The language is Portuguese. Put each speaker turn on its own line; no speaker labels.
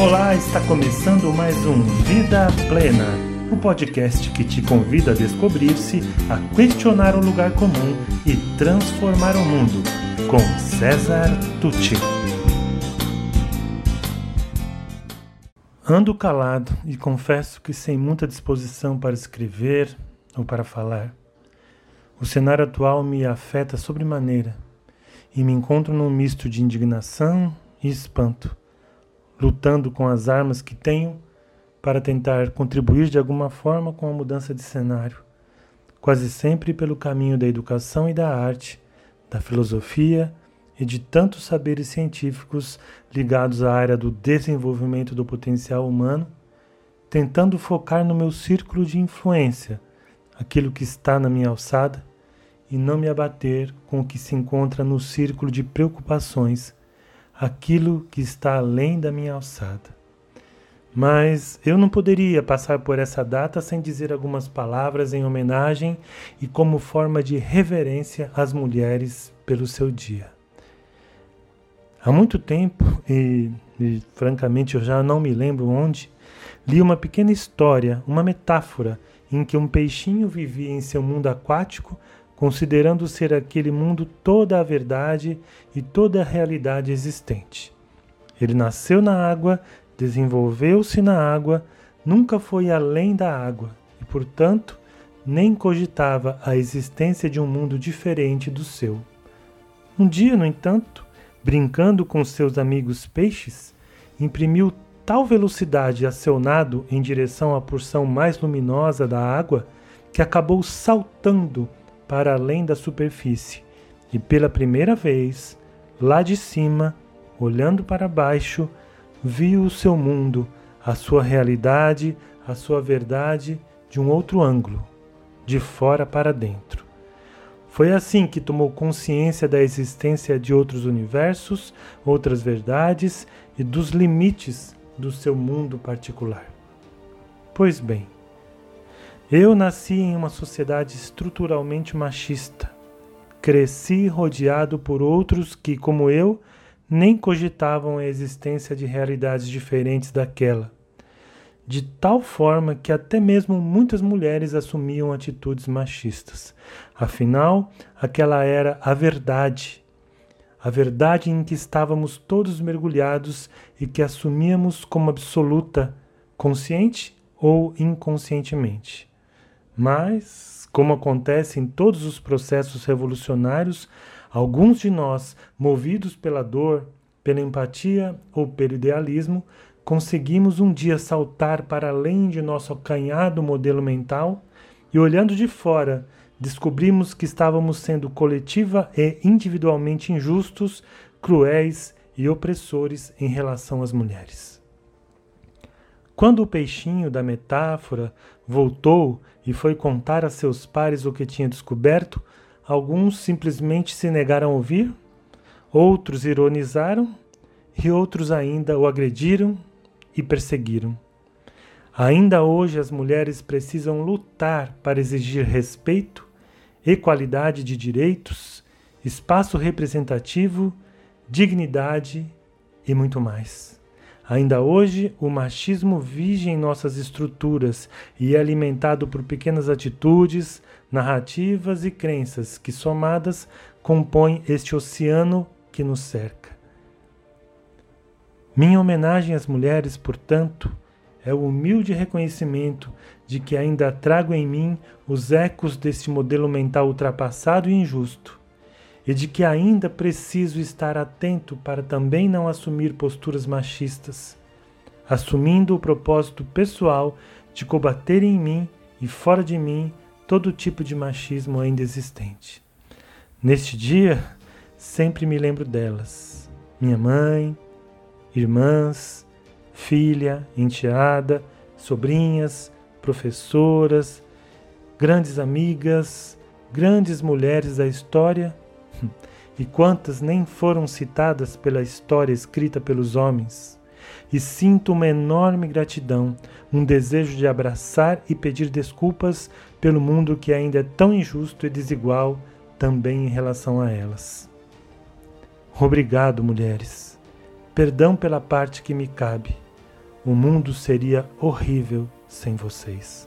Olá, está começando mais um Vida Plena, o podcast que te convida a descobrir-se, a questionar o lugar comum e transformar o mundo, com César Tucci. Ando calado e confesso que sem muita disposição para escrever ou para falar. O cenário atual me afeta sobremaneira e me encontro num misto de indignação e espanto lutando com as armas que tenho para tentar contribuir de alguma forma com a mudança de cenário, quase sempre pelo caminho da educação e da arte, da filosofia e de tantos saberes científicos ligados à área do desenvolvimento do potencial humano, tentando focar no meu círculo de influência, aquilo que está na minha alçada, e não me abater com o que se encontra no círculo de preocupações aquilo que está além da minha alçada. Mas eu não poderia passar por essa data sem dizer algumas palavras em homenagem e como forma de reverência às mulheres pelo seu dia. Há muito tempo, e, e francamente eu já não me lembro onde, li uma pequena história, uma metáfora, em que um peixinho vivia em seu mundo aquático considerando ser aquele mundo toda a verdade e toda a realidade existente. Ele nasceu na água, desenvolveu-se na água, nunca foi além da água e, portanto, nem cogitava a existência de um mundo diferente do seu. Um dia, no entanto, brincando com seus amigos peixes, imprimiu tal velocidade a seu nado em direção à porção mais luminosa da água que acabou saltando para além da superfície e pela primeira vez, lá de cima, olhando para baixo, viu o seu mundo, a sua realidade, a sua verdade de um outro ângulo, de fora para dentro. Foi assim que tomou consciência da existência de outros universos, outras verdades e dos limites do seu mundo particular. Pois bem, eu nasci em uma sociedade estruturalmente machista. Cresci rodeado por outros que, como eu, nem cogitavam a existência de realidades diferentes daquela. De tal forma que até mesmo muitas mulheres assumiam atitudes machistas. Afinal, aquela era a verdade. A verdade em que estávamos todos mergulhados e que assumíamos como absoluta, consciente ou inconscientemente. Mas, como acontece em todos os processos revolucionários, alguns de nós, movidos pela dor, pela empatia ou pelo idealismo, conseguimos um dia saltar para além de nosso acanhado modelo mental e, olhando de fora, descobrimos que estávamos sendo coletiva e individualmente injustos, cruéis e opressores em relação às mulheres. Quando o peixinho da metáfora voltou e foi contar a seus pares o que tinha descoberto, alguns simplesmente se negaram a ouvir, outros ironizaram e outros ainda o agrediram e perseguiram. Ainda hoje as mulheres precisam lutar para exigir respeito, equalidade de direitos, espaço representativo, dignidade e muito mais. Ainda hoje, o machismo vige em nossas estruturas e é alimentado por pequenas atitudes, narrativas e crenças que, somadas, compõem este oceano que nos cerca. Minha homenagem às mulheres, portanto, é o humilde reconhecimento de que ainda trago em mim os ecos deste modelo mental ultrapassado e injusto e de que ainda preciso estar atento para também não assumir posturas machistas, assumindo o propósito pessoal de combater em mim e fora de mim todo tipo de machismo ainda existente. Neste dia, sempre me lembro delas: minha mãe, irmãs, filha, enteada, sobrinhas, professoras, grandes amigas, grandes mulheres da história e quantas nem foram citadas pela história escrita pelos homens. E sinto uma enorme gratidão, um desejo de abraçar e pedir desculpas pelo mundo que ainda é tão injusto e desigual também em relação a elas. Obrigado, mulheres. Perdão pela parte que me cabe. o mundo seria horrível sem vocês.